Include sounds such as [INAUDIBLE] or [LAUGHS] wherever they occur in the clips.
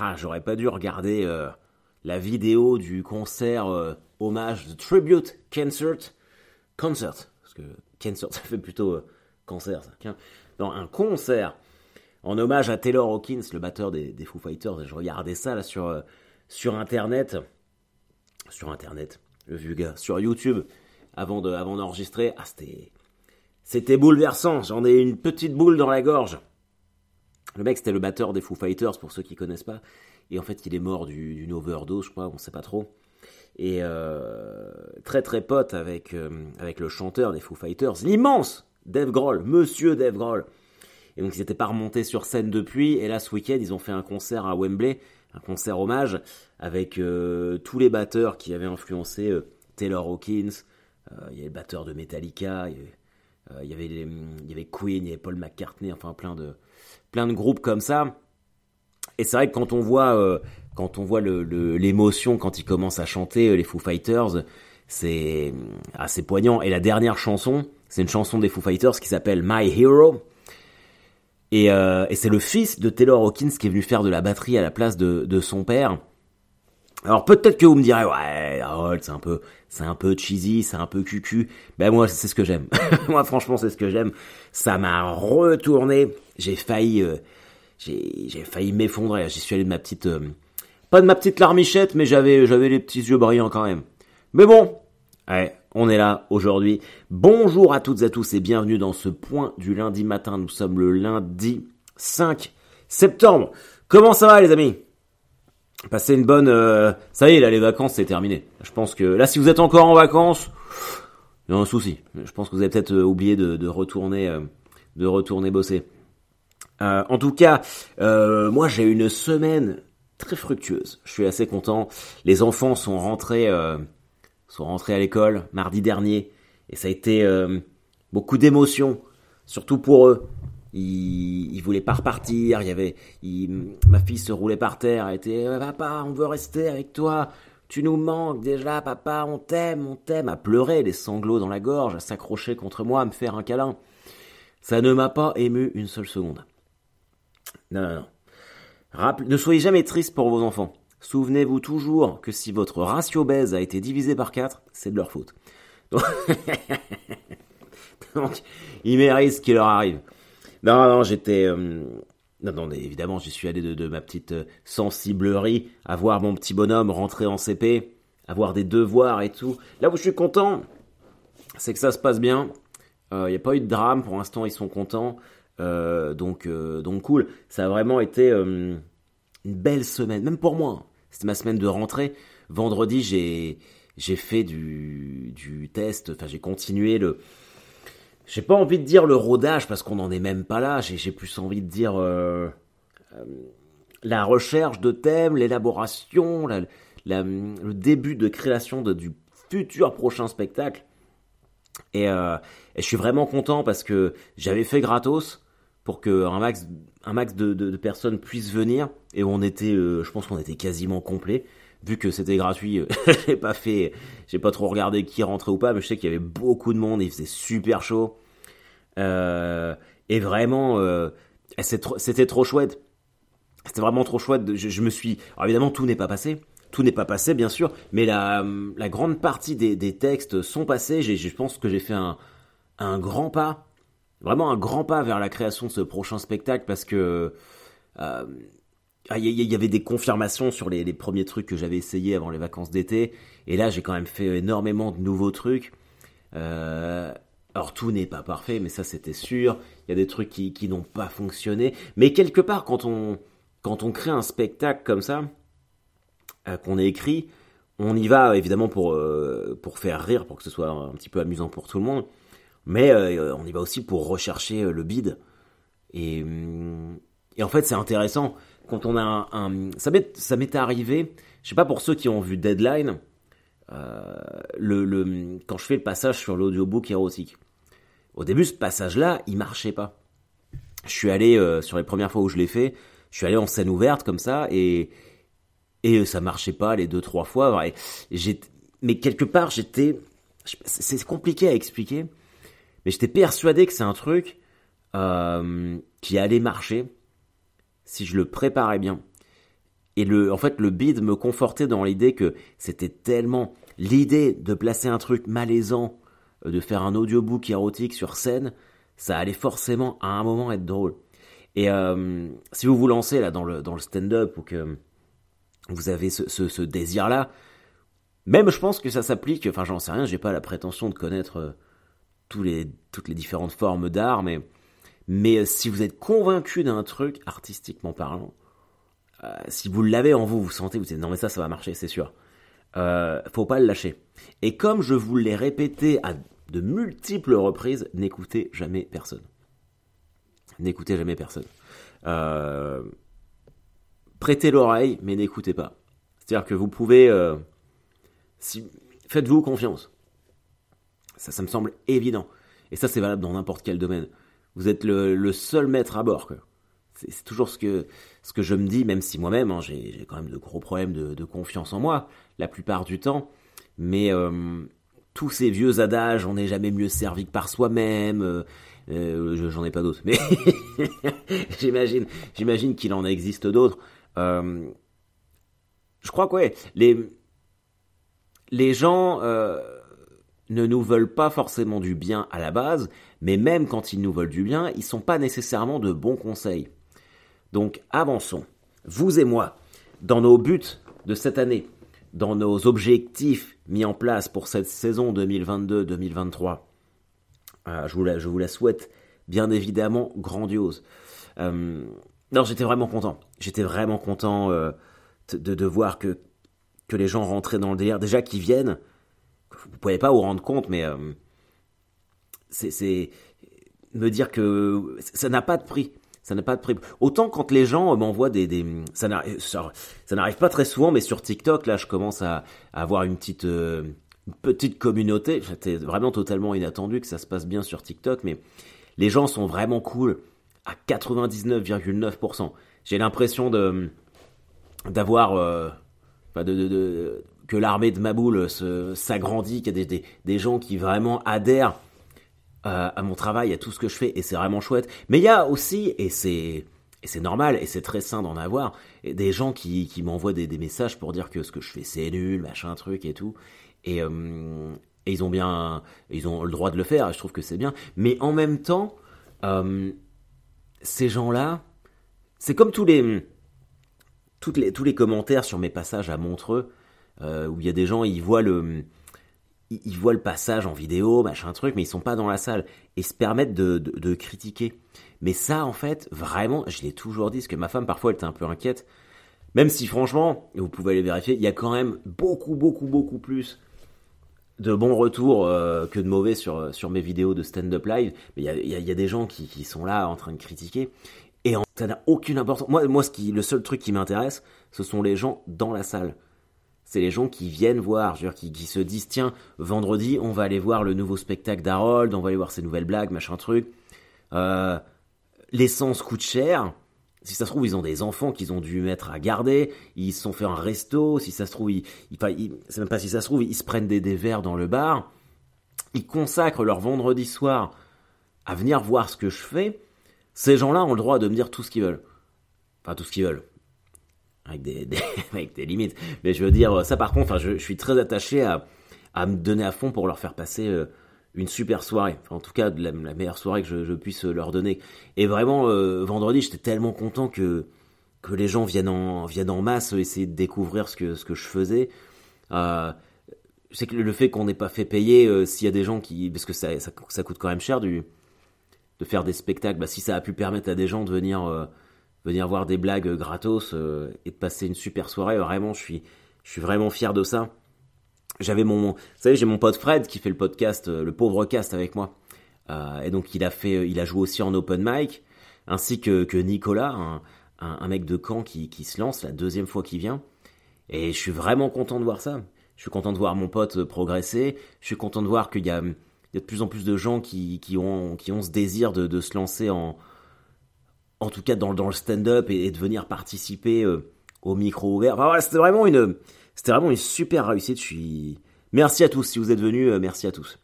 ah, j'aurais pas dû regarder euh, la vidéo du concert euh, hommage, The Tribute Concert, concert, parce que concert [LAUGHS] ça fait plutôt euh, concert, ça. Non, un concert en hommage à Taylor Hawkins, le batteur des, des Foo Fighters. Je regardais ça là sur euh, sur internet, sur internet, le vieux gars, sur YouTube, avant de avant d'enregistrer. Ah, c'était c'était bouleversant. J'en ai une petite boule dans la gorge. Le mec, c'était le batteur des Foo Fighters, pour ceux qui connaissent pas. Et en fait, il est mort du- d'une overdose, je crois, on sait pas trop. Et euh, très très pote avec, euh, avec le chanteur des Foo Fighters, l'immense Dave Grohl, monsieur Dave Grohl. Et donc, ils n'étaient pas remontés sur scène depuis. Et là, ce week-end, ils ont fait un concert à Wembley, un concert hommage, avec euh, tous les batteurs qui avaient influencé Taylor Hawkins. Il y avait le batteur de Metallica, il y avait, il y avait Queen, il y avait Paul McCartney, enfin plein de, plein de groupes comme ça. Et c'est vrai que quand on voit, euh, quand on voit l'émotion quand ils commencent à chanter euh, les Foo Fighters, c'est assez poignant. Et la dernière chanson, c'est une chanson des Foo Fighters qui s'appelle My Hero. Et, euh, c'est le fils de Taylor Hawkins qui est venu faire de la batterie à la place de son père. Alors peut-être que vous me direz ouais, Harold, c'est un peu, c'est un peu cheesy, c'est un peu cucu. Ben moi c'est ce que j'aime. [LAUGHS] moi franchement c'est ce que j'aime. Ça m'a retourné. J'ai failli, euh, j'ai, failli m'effondrer. J'y suis allé de ma petite, euh, pas de ma petite larmichette, mais j'avais, j'avais les petits yeux brillants quand même. Mais bon, ouais, on est là aujourd'hui. Bonjour à toutes et à tous et bienvenue dans ce point du lundi matin. Nous sommes le lundi 5 septembre. Comment ça va les amis? Passez une bonne... euh, Ça y est, là, les vacances, c'est terminé. Je pense que... Là, si vous êtes encore en vacances, il y a un souci. Je pense que vous avez peut-être euh, oublié de, retourner... euh, de retourner bosser. En tout cas, moi, j'ai une semaine très fructueuse. Je suis assez content. Les enfants sont rentrés... sont rentrés à l'école mardi dernier. Et ça a été beaucoup d'émotions. Surtout pour eux il, voulait pas repartir. Il y avait, ma fille se roulait par terre. Elle était, Euh, papa, on veut rester avec toi. Tu nous manques déjà, papa, on t'aime, on t'aime. À pleurer, les sanglots dans la gorge, à s'accrocher contre moi, à me faire un câlin. Ça ne m'a pas ému une seule seconde. Non, non, non. Ne soyez jamais triste pour vos enfants. Souvenez-vous toujours que si votre ratio baise a été divisé par 4, c'est de leur faute. [LAUGHS] Donc, ils méritent ce qui leur arrive. Non, non, j'étais... euh, Non, non, évidemment, j'y suis allé de, ma petite euh, sensiblerie, à voir mon petit bonhomme rentrer en CP, avoir des devoirs et tout. Là où je suis content, c'est que ça se passe bien. Il n'y a pas eu de drame, pour l'instant, ils sont contents. Euh, donc, euh, donc cool. Ça a vraiment été euh, une belle semaine, même pour moi. C'était ma semaine de rentrée. Vendredi, j'ai j'ai fait du, du test, enfin j'ai continué le, j'ai pas envie de dire le rodage parce qu'on n'en est même pas là. J'ai, plus envie de dire euh, euh, la recherche de thèmes, l'élaboration, la- la- le début de création du futur prochain spectacle. Et, euh, et je suis vraiment content parce que j'avais fait gratos pour que un max, un max de, personnes puissent venir. Et on était, je pense qu'on était quasiment complet. Vu que c'était gratuit, [LAUGHS] j'ai pas fait, j'ai pas trop regardé qui rentrait ou pas, mais je sais qu'il y avait beaucoup de monde, il faisait super chaud. Euh, et vraiment, euh, c'était trop chouette. C'était vraiment trop chouette. Je, me suis. Alors évidemment, tout n'est pas passé. Tout n'est pas passé, bien sûr, mais la, grande partie des, textes sont passés. Je pense que j'ai fait un, un grand pas, vraiment un grand pas vers la création de ce prochain spectacle parce que euh, il y, il y avait des confirmations sur les, premiers trucs que j'avais essayé avant les vacances d'été, et là j'ai quand même fait énormément de nouveaux trucs. Euh, alors tout n'est pas parfait, mais ça c'était sûr. Il y a des trucs qui, n'ont pas fonctionné, mais quelque part quand on quand on crée un spectacle comme ça, euh, qu'on a écrit, on y va évidemment pour euh, pour faire rire, pour que ce soit un petit peu amusant pour tout le monde, mais on y va aussi pour rechercher le bide. Hum, et en fait c'est intéressant quand on a un, ça m'est m'est arrivé, je sais pas pour ceux qui ont vu Deadline, euh, le, le quand je fais le passage sur l'audiobook érotique. Au début ce passage là il marchait pas. Je suis allé euh, sur les premières fois où je l'ai fait, je suis allé en scène ouverte comme ça et et ça marchait pas les deux trois fois. Mais quelque part j'étais c'est compliqué à expliquer, mais j'étais persuadé que c'est un truc euh, qui allait marcher si je le préparais bien. et le, en fait, le bid me confortait dans l'idée que c'était tellement l'idée de placer un truc malaisant, euh, de faire un audiobook érotique sur scène, ça allait forcément à un moment être drôle. Et euh, si vous vous lancez là dans le, dans le stand-up ou que vous avez ce, ce, désir-là, même je pense que ça s'applique, enfin j'en sais rien, j'ai pas la prétention de connaître euh, les, toutes les différentes formes d'art, mais, mais si vous êtes convaincu d'un truc, artistiquement parlant, euh, si vous l'avez en vous, vous sentez, vous dites non mais ça, ça va marcher, c'est sûr. Euh, faut pas le lâcher. Et comme je vous l'ai répété à de multiples reprises, n'écoutez jamais personne. N'écoutez jamais personne. Euh, prêtez l'oreille, mais n'écoutez pas. C'est-à-dire que vous pouvez, euh, faites-vous confiance. Ça, ça me semble évident. Et ça, c'est valable dans n'importe quel domaine. Vous êtes le, seul maître à bord. C'est toujours ce que, je me dis, même si moi-même, hein, j'ai quand même de gros problèmes de, confiance en moi, la plupart du temps. Mais euh, tous ces vieux adages, on n'est jamais mieux servi que par soi-même, euh, euh, j'en ai pas d'autres, mais [LAUGHS] j'imagine, j'imagine qu'il en existe d'autres. je crois que ouais, les, les gens ne nous veulent pas forcément du bien à la base, mais même quand ils nous veulent du bien, ils sont pas nécessairement de bons conseils. Donc avançons, vous et moi, dans nos buts de cette année, dans nos objectifs mis en place pour cette saison 2022-2023. Euh, je, vous la, je vous la souhaite bien évidemment grandiose. Euh, non, j'étais vraiment content. J'étais vraiment content euh, de, de, voir que, que les gens rentraient dans le délire. Déjà qu'ils viennent, vous pouvez pas vous rendre compte, mais c'est me dire que ça n'a pas de prix. Ça n'a pas de prix. Autant quand les gens m'envoient des, des ça n'arrive pas très souvent, mais sur TikTok là, je commence à, avoir une petite euh, petite communauté. C'était vraiment totalement inattendu que ça se passe bien sur TikTok, mais les gens sont vraiment cool à 99,9%. J'ai l'impression d'avoir euh, de, que l'armée de Maboul s'agrandit, qu'il y a des, des gens qui vraiment adhèrent à mon travail, à tout ce que je fais, et c'est vraiment chouette. Mais il y a aussi, et c'est normal, et c'est très sain d'en avoir, des gens qui, qui m'envoient des, messages pour dire que ce que je fais c'est nul, machin truc et tout. Et, euh, et, ils ont bien, ils ont le droit de le faire, et je trouve que c'est bien. Mais en même temps, euh, ces gens-là, c'est comme tous les, les, tous les commentaires sur mes passages à Montreux, euh, où il y a des gens, ils voient le, ils voient le passage en vidéo, machin truc, mais ils sont pas dans la salle et se permettent de, de, critiquer. Mais ça, en fait, vraiment, je l'ai toujours dit, parce que ma femme, parfois, elle était un peu inquiète. Même si, franchement, vous pouvez aller vérifier, il y a quand même beaucoup, beaucoup, beaucoup plus de bons retours euh, que de mauvais sur, sur mes vidéos de stand-up live. Mais il y a, y, y a, des gens qui, qui, sont là en train de critiquer. Et ça n'a aucune importance. Moi, moi ce qui, le seul truc qui m'intéresse, ce sont les gens dans la salle c'est les gens qui viennent voir, je veux dire, qui, qui, se disent tiens, vendredi, on va aller voir le nouveau spectacle d'Harold, on va aller voir ses nouvelles blagues, machin truc. Euh, L'essence coûte cher. Si ça se trouve, ils ont des enfants qu'ils ont dû mettre à garder. Ils se sont fait un resto. Si ça se trouve, ils, ils, c'est même pas si ça se trouve, ils se prennent des, des verres dans le bar. Ils consacrent leur vendredi soir à venir voir ce que je fais. Ces gens-là ont le droit de me dire tout ce qu'ils veulent. Enfin, tout ce qu'ils veulent avec [LAUGHS] des, avec des limites. Mais je veux dire, ça par contre, je, je suis très attaché à, à me donner à fond pour leur faire passer euh, une super soirée. En tout cas, la, meilleure soirée que je, puisse leur donner. Et vraiment, euh, vendredi, j'étais tellement content que que les gens viennent en viennent en masse essayer de découvrir ce que ce que je faisais. Euh, c'est que le fait qu'on n'ait pas fait payer, euh, s'il y a des gens qui, parce que ça, ça, ça, coûte quand même cher du de faire des spectacles, bah, si ça a pu permettre à des gens de venir venir voir des blagues gratos euh, et de passer une super soirée. Vraiment, je suis, je suis vraiment fier de ça. J'avais mon, vous savez, j'ai mon pote Fred qui fait le podcast, euh, le pauvre cast avec moi. Euh, et donc il a fait, il a joué aussi en open mic, ainsi que, que Nicolas, un, mec de Caen qui, qui se lance la deuxième fois qu'il vient. Et je suis vraiment content de voir ça. Je suis content de voir mon pote progresser. Je suis content de voir qu'il y a, il y a de plus en plus de gens qui, qui, ont, qui ont ce désir de, de se lancer en, en tout cas dans, le stand-up et, de venir participer euh, au micro ouvert. Enfin c'était vraiment une, super réussite. Merci à tous si vous êtes venus, euh, merci à tous.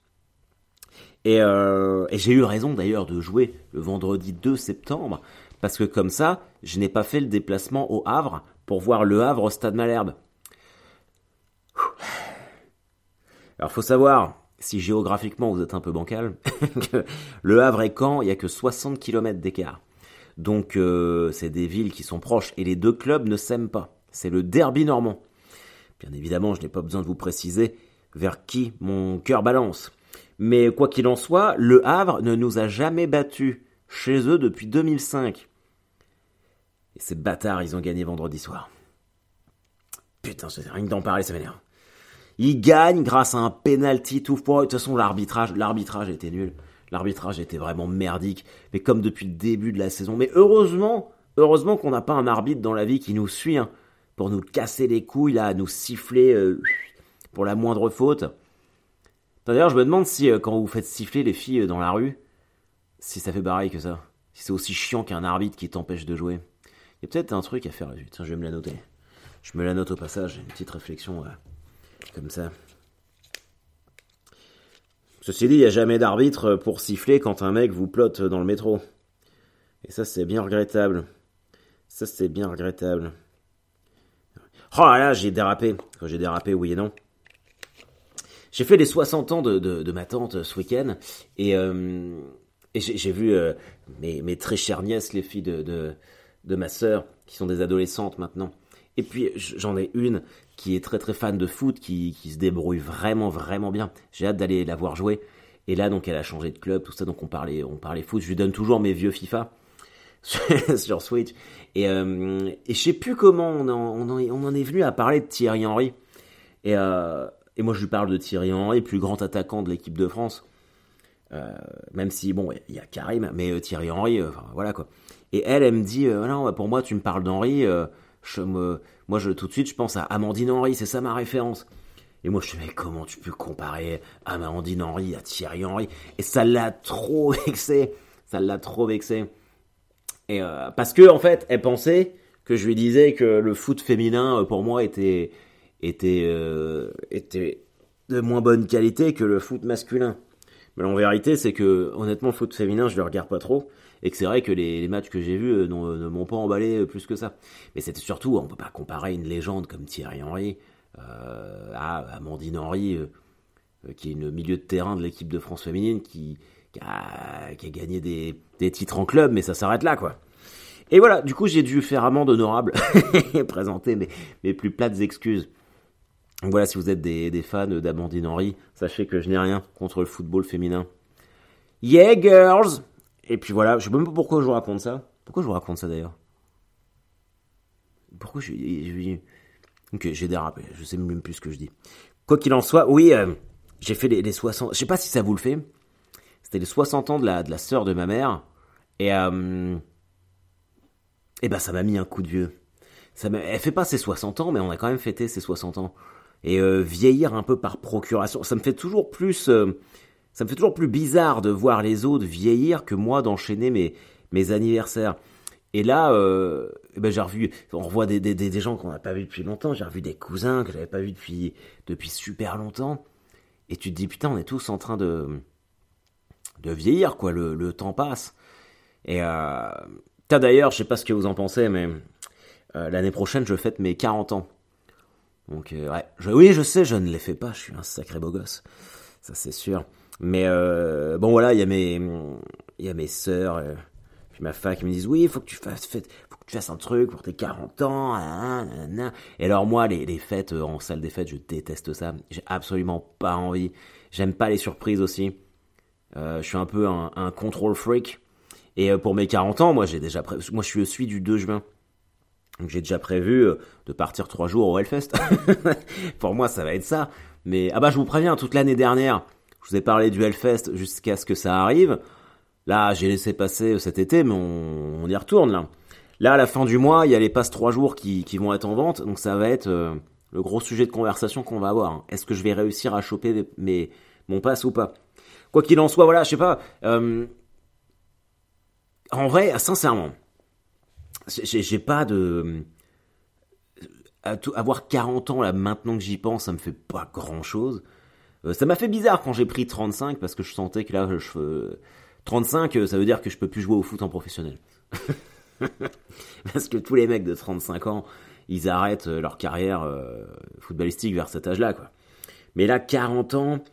Et, euh, et j'ai eu raison d'ailleurs de jouer le vendredi 2 septembre parce que comme ça, je n'ai pas fait le déplacement au Havre pour voir Le Havre au Stade Malherbe. Alors faut savoir, si géographiquement vous êtes un peu bancal, [LAUGHS] Le Havre et Caen, il n'y a que 60 km d'écart. Donc euh, c'est des villes qui sont proches et les deux clubs ne s'aiment pas. C'est le derby normand. Bien évidemment, je n'ai pas besoin de vous préciser vers qui mon cœur balance. Mais quoi qu'il en soit, le Havre ne nous a jamais battus chez eux depuis 2005. Et ces bâtards, ils ont gagné vendredi soir. Putain, rien que d'en parler, ça m'énerve. Ils gagnent grâce à un penalty tout froid. De toute façon, l'arbitrage, l'arbitrage était nul. L'arbitrage était vraiment merdique. Mais comme depuis le début de la saison. Mais heureusement, heureusement qu'on n'a pas un arbitre dans la vie qui nous suit, hein, pour nous casser les couilles, là, nous siffler euh, pour la moindre faute. D'ailleurs, je me demande si, euh, quand vous faites siffler les filles euh, dans la rue, si ça fait pareil que ça. Si c'est aussi chiant qu'un arbitre qui t'empêche de jouer. Il y a peut-être un truc à faire là-dessus. Je vais me la noter. Je me la note au passage, une petite réflexion comme ça. Ceci dit, il n'y a jamais d'arbitre pour siffler quand un mec vous plotte dans le métro. Et ça, c'est bien regrettable. Ça, c'est bien regrettable. Oh là là, j'ai dérapé. j'ai dérapé, oui et non. J'ai fait les 60 ans de, ma tante ce week-end. Et, euh, j'ai vu euh, mes, très chères nièces, les filles de, de ma sœur, qui sont des adolescentes maintenant. Et puis j'en ai une qui est très très fan de foot, qui, qui se débrouille vraiment vraiment bien. J'ai hâte d'aller la voir jouer. Et là donc elle a changé de club, tout ça, donc on parlait, on parlait foot. Je lui donne toujours mes vieux FIFA [LAUGHS] sur Switch. Et, euh, et je sais plus comment on en, on, en, on en, est venu à parler de Thierry Henry. Et, euh, et moi je lui parle de Thierry Henry, plus grand attaquant de l'équipe de France. Euh, même si bon, il y a Karim, mais euh, Thierry Henry, voilà quoi. Et elle, elle me dit, euh, non, bah, pour moi tu me parles d'Henry moi, je, tout de suite, je pense à Amandine Henry, c'est ça ma référence. Et moi, je me dis, mais comment tu peux comparer Amandine Henry à Thierry Henry? Et ça l'a trop [LAUGHS] vexé. Ça l'a trop vexé. Et euh, parce que, en fait, elle pensait que je lui disais que le foot féminin, euh, pour moi, était, était, euh, était de moins bonne qualité que le foot masculin. Mais en vérité, c'est que, honnêtement, le foot féminin, je le regarde pas trop et que c'est vrai que les, matchs que j'ai vus euh, ne m'ont pas emballé euh, plus que ça. Mais c'était surtout, on peut pas comparer une légende comme Thierry Henry euh, à Amandine Henry, qui est une milieu de terrain de l'équipe de France féminine, qui, a, gagné des, titres en club, mais ça s'arrête là, quoi. Et voilà, du coup, j'ai dû faire amende honorable [LAUGHS] et présenter mes, mes plus plates excuses. Donc voilà, si vous êtes des, des fans d'Amandine Henry, sachez que je n'ai rien contre le football féminin. Yeah, girls! Et puis voilà, je sais même pas pourquoi je vous raconte ça. Pourquoi je vous raconte ça d'ailleurs? Pourquoi je, Ok, j'ai dérapé, je sais même plus ce que je dis. Quoi qu'il en soit, oui, euh, j'ai fait les, 60... Je sais pas si ça vous le fait. C'était les 60 ans de la, de la sœur de ma mère. Et... Euh, et ben ça m'a mis un coup de vieux. Ça elle fait pas ses 60 ans, mais on a quand même fêté ses 60 ans. Et euh, vieillir un peu par procuration, ça me fait toujours plus... Euh, ça me fait toujours plus bizarre de voir les autres vieillir que moi d'enchaîner mes, mes anniversaires. Et là, euh, ben j'ai revu, on revoit des, des, des gens qu'on n'a pas vus depuis longtemps. J'ai revu des cousins que j'avais pas vus depuis, depuis super longtemps. Et tu te dis, putain, on est tous en train de, de vieillir, quoi. Le, le temps passe. Et euh, d'ailleurs, je sais pas ce que vous en pensez, mais euh, l'année prochaine, je fête mes 40 ans. Donc, euh, ouais. Oui, je sais, je ne les fais pas. Je suis un sacré beau gosse. Ça, c'est sûr. Mais euh, bon voilà, il y a mes il y a mes sœurs euh, puis ma femme qui me disent oui, faut que tu fasses faut que tu fasses un truc pour tes 40 ans. Hein, hein, hein, Et alors moi les, les fêtes euh, en salle des fêtes, je déteste ça. J'ai absolument pas envie. J'aime pas les surprises aussi. Euh, je suis un peu un, un control freak. Et pour mes 40 ans, moi j'ai déjà pré... moi je suis du 2 juin. Donc j'ai déjà prévu de partir trois jours au Hellfest. [LAUGHS] pour moi, ça va être ça. Mais ah bah je vous préviens, toute l'année dernière, je vous ai parlé du Hellfest jusqu'à ce que ça arrive. Là, j'ai laissé passer cet été, mais on, y retourne là. Là, à la fin du mois, il y a les passes 3 jours qui, vont être en vente, donc ça va être euh, le gros sujet de conversation qu'on va avoir. Est-ce que je vais réussir à choper mes, mon pass ou pas? Quoi qu'il en soit, voilà, je sais pas. Euh, en vrai, sincèrement, j'ai pas de avoir 40 ans là maintenant que j'y pense, ça me fait pas grand chose. Euh, ça m'a fait bizarre quand j'ai pris 35 parce que je sentais que là, je, 35, euh, ça veut dire que je peux plus jouer au foot en professionnel. [LAUGHS] parce que tous les mecs de 35 ans, ils arrêtent leur carrière footballistique vers cet âge-là, quoi. Mais là, 40 ans,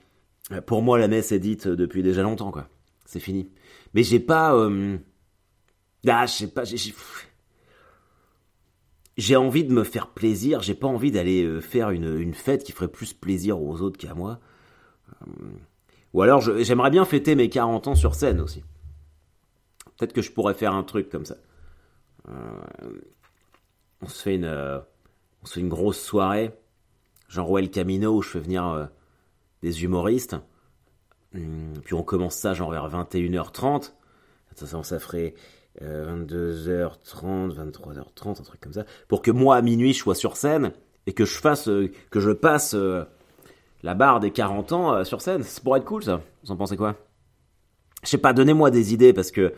pour moi, la messe est dite depuis déjà longtemps, quoi. C'est fini. Mais j'ai pas. Euh... Ah, je sais pas. J'ai envie de me faire plaisir. J'ai pas envie d'aller euh, faire une, fête qui ferait plus plaisir aux autres qu'à moi. Euh, ou alors, j'aimerais bien fêter mes 40 ans sur scène aussi. Peut-être que je pourrais faire un truc comme ça. Euh, on se fait une, on se fait une grosse soirée, genre El Camino où je fais venir des humoristes. Hum, puis on commence ça genre vers 21h30. Ça, ça ferait 22h30, 23h30, un truc comme ça. Pour que moi, à minuit, je sois sur scène et que je fasse, euh, que je passe euh, la barre des 40 ans euh, sur scène. Ça pourrait être cool, ça. Vous en pensez quoi? Je sais pas, donnez-moi des idées parce que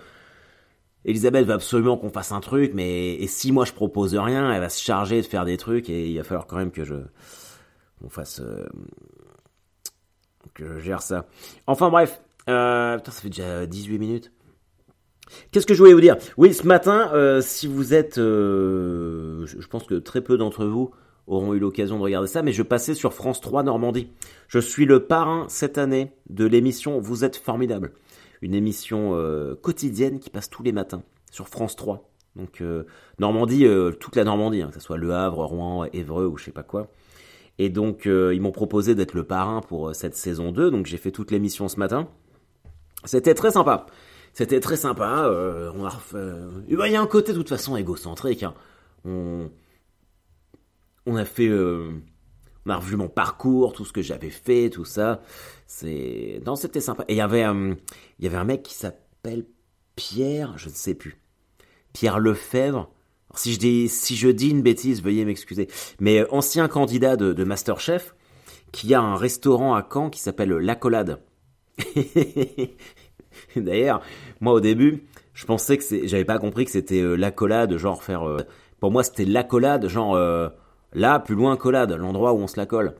Elisabeth va absolument qu'on fasse un truc, mais et si moi je propose rien, elle va se charger de faire des trucs et il va falloir quand même que je on fasse que je gère ça. Enfin bref, euh, putain, ça fait déjà 18 minutes. Qu'est-ce que je voulais vous dire? Oui, ce matin, euh, si vous êtes, euh, je pense que très peu d'entre vous auront eu l'occasion de regarder ça, mais je passais sur France 3 Normandie. Je suis le parrain cette année de l'émission Vous êtes formidable, une émission euh, quotidienne qui passe tous les matins sur France 3. Donc euh, Normandie, euh, toute la Normandie, hein, que ce soit Le Havre, Rouen, Évreux ou je sais pas quoi. Et donc, ils m'ont proposé d'être le parrain pour cette saison 2. Donc, j'ai fait toute l'émission ce matin. C'était très sympa. C'était très sympa. On Il y a un côté, de toute façon, égocentrique. Hein. On... on a fait... On a revu mon parcours, tout ce que j'avais fait, tout ça. C'est... Non, c'était sympa. Et il y avait, il y avait un mec qui s'appelle Pierre, je ne sais plus. Pierre Lefebvre si je dis, si je dis une bêtise, veuillez m'excuser. Mais euh, ancien candidat de, de, Masterchef, qui a un restaurant à Caen qui s'appelle L'Accolade. [LAUGHS] D'ailleurs, moi au début, je pensais que c'est, j'avais pas compris que c'était euh, l'accolade, genre faire. Euh, pour moi, c'était l'accolade, genre là, plus loin collade, l'endroit où on se la colle.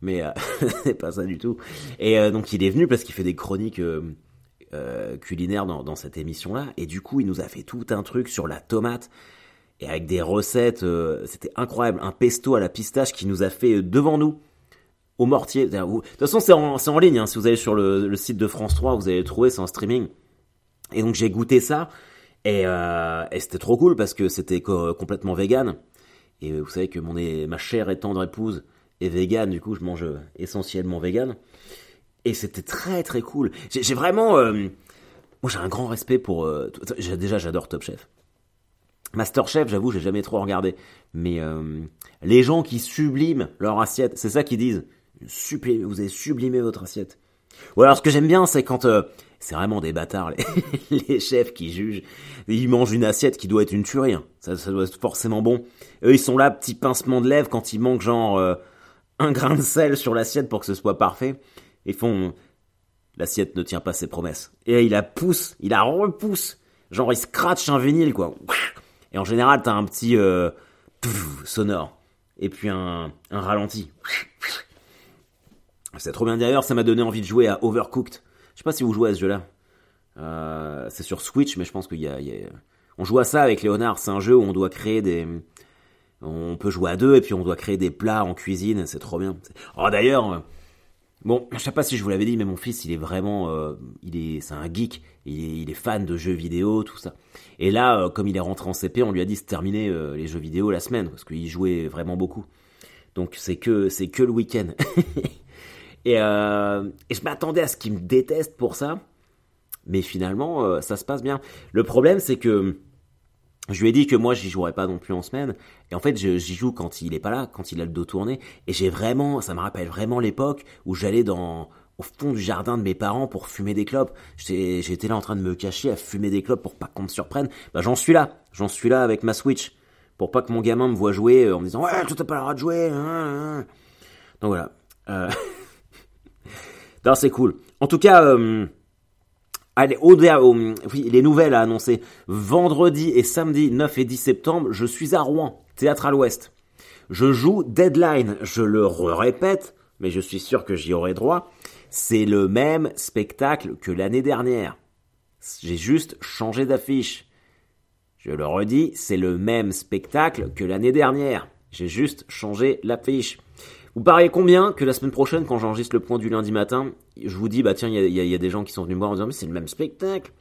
Mais [LAUGHS] c'est pas ça du tout. Et donc il est venu parce qu'il fait des chroniques culinaires dans, cette émission-là. Et du coup, il nous a fait tout un truc sur la tomate et avec des recettes, euh, c'était incroyable. Un pesto à la pistache qui nous a fait euh, devant nous au mortier. De toute façon, c'est en, ligne. Hein. Si vous allez sur le, site de France 3, vous allez le trouver, c'est en streaming. Et donc j'ai goûté ça et, euh, et c'était trop cool parce que c'était complètement vegan. Et vous savez que mon ma chère et tendre épouse est vegan, du coup je mange essentiellement vegan. Et c'était très très cool. J'ai vraiment, moi j'ai un grand respect pour. déjà j'adore Top Chef. Masterchef, j'avoue, j'ai jamais trop regardé. Mais euh, les gens qui subliment leur assiette, c'est ça qu'ils disent. vous avez sublimé votre assiette. Ou alors ce que j'aime bien, c'est quand euh, c'est vraiment des bâtards [LAUGHS] les, chefs qui jugent. Ils mangent une assiette qui doit être une tuerie. Hein. Ça, ça, doit être forcément bon. Eux, ils sont là, petit pincement de lèvres quand il manque genre euh, un grain de sel sur l'assiette pour que ce soit parfait. Ils font l'assiette ne tient pas ses promesses. Et il la pousse, il la repousse. Genre il scratch un vinyle quoi. Et en général, t'as un petit euh, sonore. Et puis un ralenti. C'est trop bien d'ailleurs, ça m'a donné envie de jouer à Overcooked. Je sais pas si vous jouez à ce jeu-là. Euh, c'est sur Switch, mais je pense qu'il y, a... On joue à ça avec Léonard, c'est un jeu où on doit créer des... On peut jouer à deux et puis on doit créer des plats en cuisine, c'est trop bien. Oh d'ailleurs, Bon, je sais pas si je vous l'avais dit, mais mon fils, il est vraiment, euh, il est, c'est un geek, il est, fan de jeux vidéo, tout ça. Et là, euh, comme il est rentré en CP, on lui a dit de terminer les jeux vidéo la semaine parce qu'il jouait vraiment beaucoup. Donc c'est que, c'est que le week-end. [LAUGHS] et, et, je m'attendais à ce qu'il me déteste pour ça, mais finalement, ça se passe bien. Le problème, c'est que je lui ai dit que moi j'y jouerais pas non plus en semaine. Et en fait j'y joue quand il est pas là quand il a le dos tourné. Et j'ai vraiment ça me rappelle vraiment l'époque où j'allais dans au fond du jardin de mes parents pour fumer des clopes. J'étais là en train de me cacher à fumer des clopes pour pas qu'on me surprenne. Bah j'en suis là. J'en suis là avec ma Switch. Pour pas que mon gamin me voit jouer euh, en me disant ouais tu t'as pas le droit de jouer hein, hein. donc voilà. Euh... [LAUGHS] non c'est cool en tout cas euh... Oui, les nouvelles à annoncer. Vendredi et samedi 9 et 10 septembre, je suis à Rouen, théâtre à l'ouest. Je joue Deadline, je le répète, mais je suis sûr que j'y aurai droit. C'est le même spectacle que l'année dernière. J'ai juste changé d'affiche. Je le redis, c'est le même spectacle que l'année dernière. J'ai juste changé l'affiche. Vous pariez combien que la semaine prochaine, quand j'enregistre le point du lundi matin, je vous dis, bah tiens, il y, a, des gens qui sont venus me voir en disant, mais c'est le même spectacle.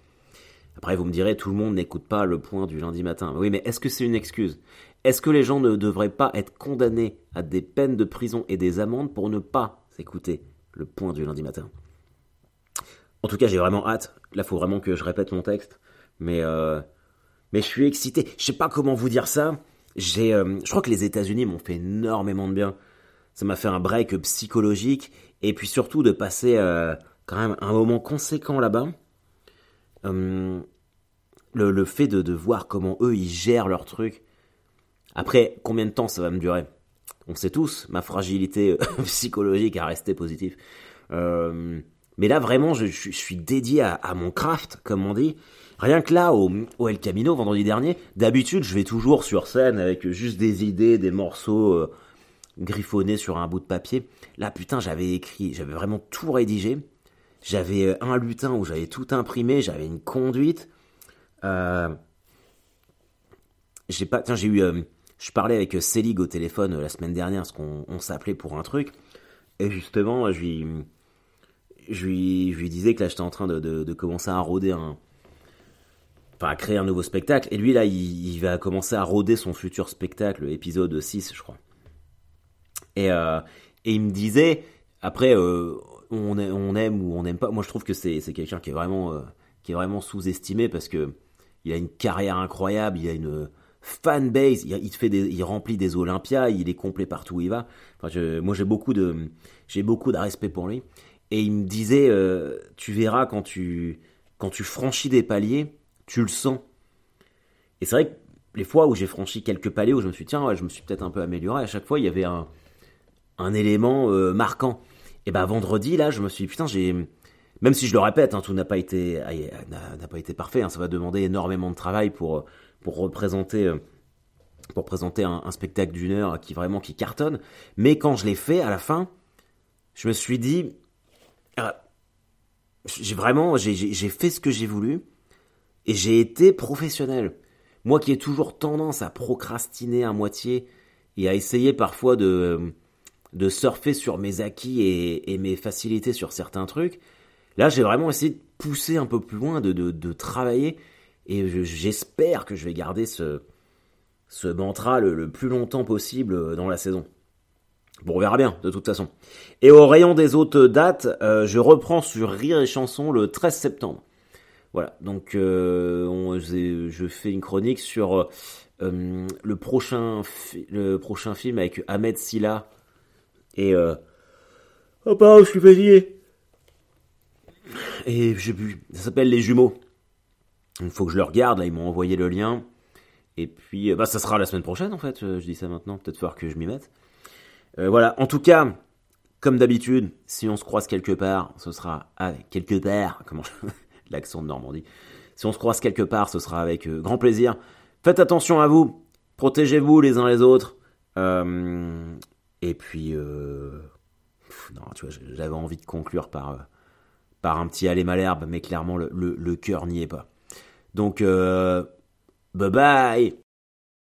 Après, vous me direz, tout le monde n'écoute pas le point du lundi matin. Oui, mais est-ce que c'est une excuse? Est-ce que les gens ne devraient pas être condamnés à des peines de prison et des amendes pour ne pas écouter le point du lundi matin? En tout cas, j'ai vraiment hâte. Là, il faut vraiment que je répète mon texte. Mais, euh, mais je suis excité. Je sais pas comment vous dire ça. Euh, je crois que les États-Unis m'ont fait énormément de bien. Ça m'a fait un break psychologique et puis surtout de passer euh, quand même un moment conséquent là-bas. Hum, le, fait de, voir comment eux ils gèrent leur truc. Après, combien de temps ça va me durer? On sait tous ma fragilité euh, [LAUGHS] psychologique à rester positif. Euh, mais là vraiment, je, suis dédié à, mon craft, comme on dit. Rien que là, au, au El Camino vendredi dernier, d'habitude je vais toujours sur scène avec juste des idées, des morceaux griffonnés sur un bout de papier. Là, putain, j'avais écrit, j'avais vraiment tout rédigé. J'avais euh, un lutin où j'avais tout imprimé, j'avais une conduite. Euh, j'ai pas, tiens, j'ai eu, euh, je parlais avec Célig au téléphone la semaine dernière, parce qu'on on, s'appelait pour un truc, et justement, je lui, je lui, je lui disais que là, j'étais en train de, commencer à rôder un, enfin, à créer un nouveau spectacle, et lui là, il, il, va commencer à rôder son futur spectacle, épisode 6, je crois. Et, euh, et il me disait, après, euh, on, aime ou on n'aime pas. Moi, je trouve que c'est quelqu'un qui est vraiment, euh, vraiment sous-estimé parce que il a une carrière incroyable, il a une fanbase, il, il, fait il remplit des Olympias, il est complet partout où il va. Moi, j'ai beaucoup de, beaucoup de respect pour lui. Et il me disait, tu verras quand tu, quand tu franchis des paliers, tu le sens. Et c'est vrai que les fois où j'ai franchi quelques paliers, où je me suis dit, tiens, je me suis peut-être un peu amélioré, à chaque fois, il y avait un, un élément euh, marquant. Et ben vendredi, là, je me suis dit, putain, j'ai. Même si je le répète, hein, tout n'a pas été n'a pas été parfait. Hein, ça va demander énormément de travail pour pour représenter euh, pour présenter un, un spectacle d'une heure qui vraiment qui cartonne. Mais quand je l'ai fait, à la fin, je me suis dit, ah, j'ai vraiment j'ai fait ce que j'ai voulu et j'ai été professionnel. Moi qui ai toujours tendance à procrastiner à moitié et à essayer parfois de de surfer sur mes acquis et, mes facilités sur certains trucs. Là, j'ai vraiment essayé de pousser un peu plus loin, de, travailler, et j'espère que je vais garder ce, mantra le, plus longtemps possible dans la saison. Bon, on verra bien, de toute façon. Et au rayon des autres dates, euh, je reprends sur Rire et Chanson le 13 septembre. Voilà, donc euh, je fais une chronique sur euh, le prochain film avec Ahmed Silla, et euh, oh bah, je suis fatigué. Et j'ai vu, ça s'appelle Les Jumeaux. Il faut que je le regarde, là ils m'ont envoyé le lien. Et puis, euh, bah ça sera la semaine prochaine en fait, euh, je dis ça maintenant, peut-être falloir que je m'y mette. Euh, voilà, en tout cas, comme d'habitude, si on se croise quelque part, ce sera avec quelque part, [LAUGHS] comment l'accent de Normandie. Si on se croise quelque part, ce sera avec grand plaisir. Faites attention à vous, protégez-vous les uns les autres. Euh, et puis, euh... non, tu vois, j'avais envie de conclure par, euh, par un petit aller malherbe, mais clairement, le, le, le cœur n'y est pas. Donc, euh... bye bye